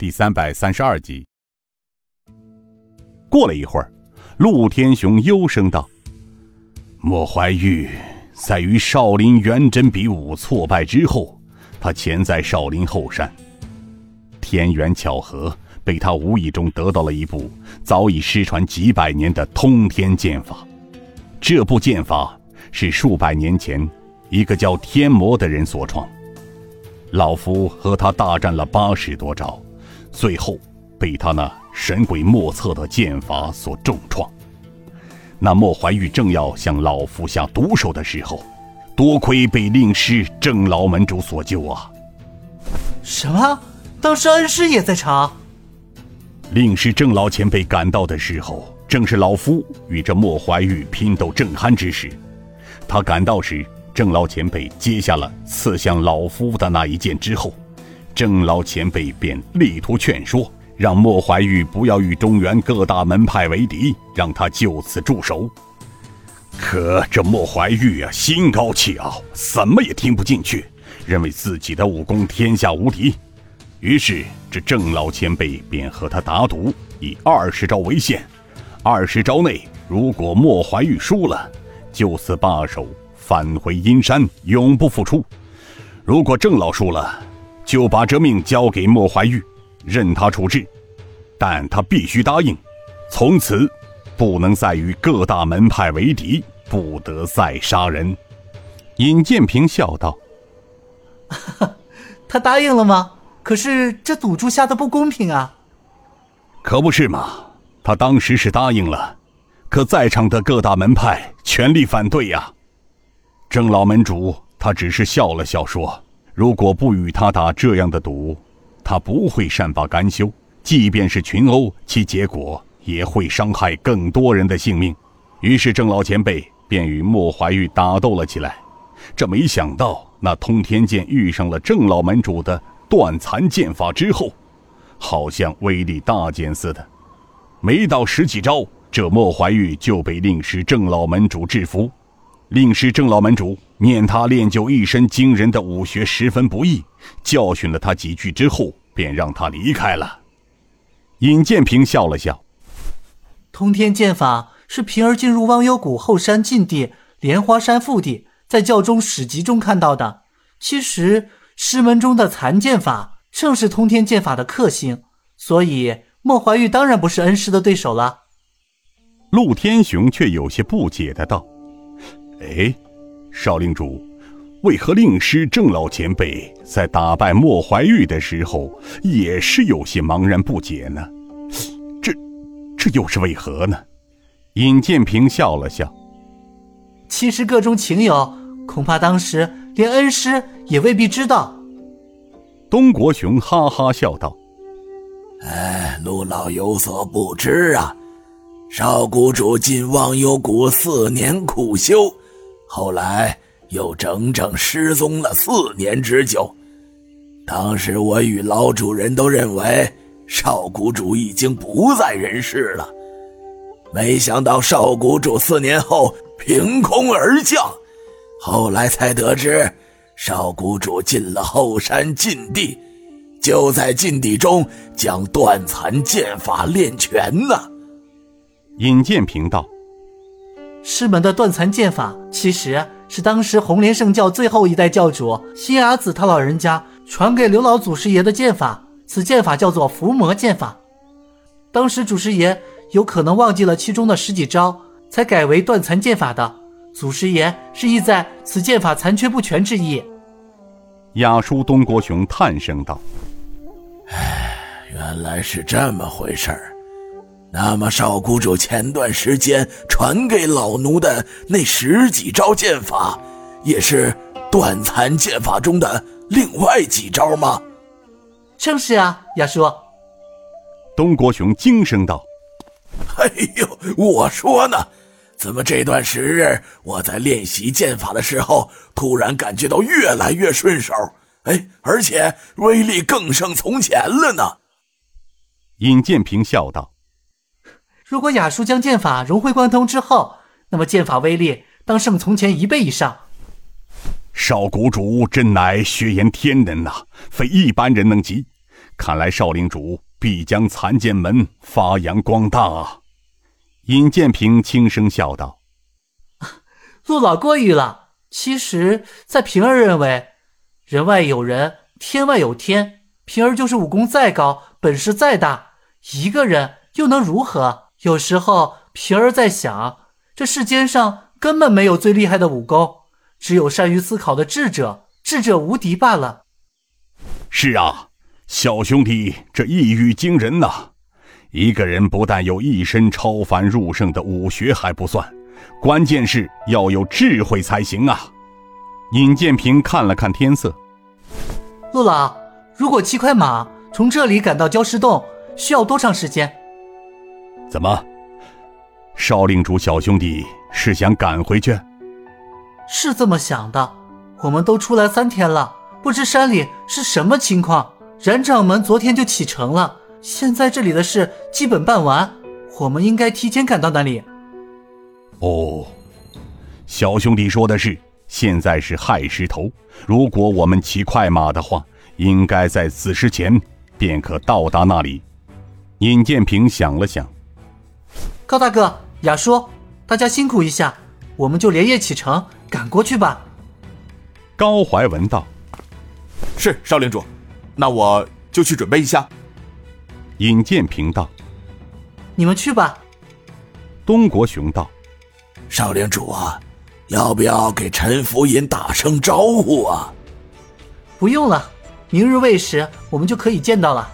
第三百三十二集。过了一会儿，陆天雄幽声道：“莫怀玉在与少林元真比武挫败之后，他潜在少林后山。天缘巧合，被他无意中得到了一部早已失传几百年的通天剑法。这部剑法是数百年前一个叫天魔的人所创。老夫和他大战了八十多招，最后被他那……”神鬼莫测的剑法所重创，那莫怀玉正要向老夫下毒手的时候，多亏被令师郑老门主所救啊！什么？当时恩师也在场？令师郑老前辈赶到的时候，正是老夫与这莫怀玉拼斗正酣之时。他赶到时，郑老前辈接下了刺向老夫的那一剑之后，郑老前辈便力图劝说。让莫怀玉不要与中原各大门派为敌，让他就此驻守。可这莫怀玉啊，心高气傲，怎么也听不进去，认为自己的武功天下无敌。于是这郑老前辈便和他打赌，以二十招为限，二十招内如果莫怀玉输了，就此罢手，返回阴山，永不复出；如果郑老输了，就把这命交给莫怀玉。任他处置，但他必须答应，从此不能再与各大门派为敌，不得再杀人。尹建平笑道：“ 他答应了吗？可是这赌注下的不公平啊！”“可不是嘛，他当时是答应了，可在场的各大门派全力反对呀。”郑老门主他只是笑了笑说：“如果不与他打这样的赌。”他不会善罢甘休，即便是群殴，其结果也会伤害更多人的性命。于是郑老前辈便与莫怀玉打斗了起来。这没想到，那通天剑遇上了郑老门主的断残剑法之后，好像威力大减似的。没到十几招，这莫怀玉就被令师郑老门主制服。令师郑老门主念他练就一身惊人的武学十分不易，教训了他几句之后，便让他离开了。尹建平笑了笑：“通天剑法是平儿进入忘忧谷后山禁地莲花山腹地，在教中史籍中看到的。其实师门中的残剑法正是通天剑法的克星，所以莫怀玉当然不是恩师的对手了。”陆天雄却有些不解的道。哎，少令主，为何令师郑老前辈在打败莫怀玉的时候也是有些茫然不解呢？这，这又是为何呢？尹建平笑了笑。其实各中情有，恐怕当时连恩师也未必知道。东国雄哈哈笑道：“哎，陆老有所不知啊，少谷主进忘忧谷四年苦修。”后来又整整失踪了四年之久。当时我与老主人都认为少谷主已经不在人世了，没想到少谷主四年后凭空而降。后来才得知，少谷主进了后山禁地，就在禁地中将断残剑法练全呢。尹建平道。师门的断残剑法，其实是当时红莲圣教最后一代教主新雅子他老人家传给刘老祖师爷的剑法。此剑法叫做伏魔剑法。当时祖师爷有可能忘记了其中的十几招，才改为断残剑法的。祖师爷是意在此剑法残缺不全之意。雅叔东国雄叹声道：“唉，原来是这么回事儿。”那么少谷主前段时间传给老奴的那十几招剑法，也是断残剑法中的另外几招吗？正是啊，亚叔。东国雄惊声道：“哎呦，我说呢，怎么这段时日我在练习剑法的时候，突然感觉到越来越顺手，哎，而且威力更胜从前了呢？”尹建平笑道。如果雅叔将剑法融会贯通之后，那么剑法威力当胜从前一倍以上。少谷主真乃学言天人呐，非一般人能及。看来少林主必将残剑门发扬光大啊！尹建平轻声笑道：“陆老过誉了。其实，在平儿认为，人外有人，天外有天。平儿就是武功再高，本事再大，一个人又能如何？有时候，平儿在想，这世间上根本没有最厉害的武功，只有善于思考的智者，智者无敌罢了。”是啊。小兄弟，这一语惊人呐！一个人不但有一身超凡入圣的武学还不算，关键是要有智慧才行啊！尹建平看了看天色，陆老，如果骑快马从这里赶到礁石洞，需要多长时间？怎么，少令主小兄弟是想赶回去？是这么想的。我们都出来三天了，不知山里是什么情况。冉掌门昨天就启程了，现在这里的事基本办完，我们应该提前赶到那里。哦，小兄弟说的是，现在是亥时头，如果我们骑快马的话，应该在子时前便可到达那里。尹建平想了想，高大哥、雅叔，大家辛苦一下，我们就连夜启程赶过去吧。高怀文道：“是少领主。”那我就去准备一下。尹建平道：“你们去吧。”东国雄道：“少领主啊，要不要给陈福尹打声招呼啊？”不用了，明日未时我们就可以见到了。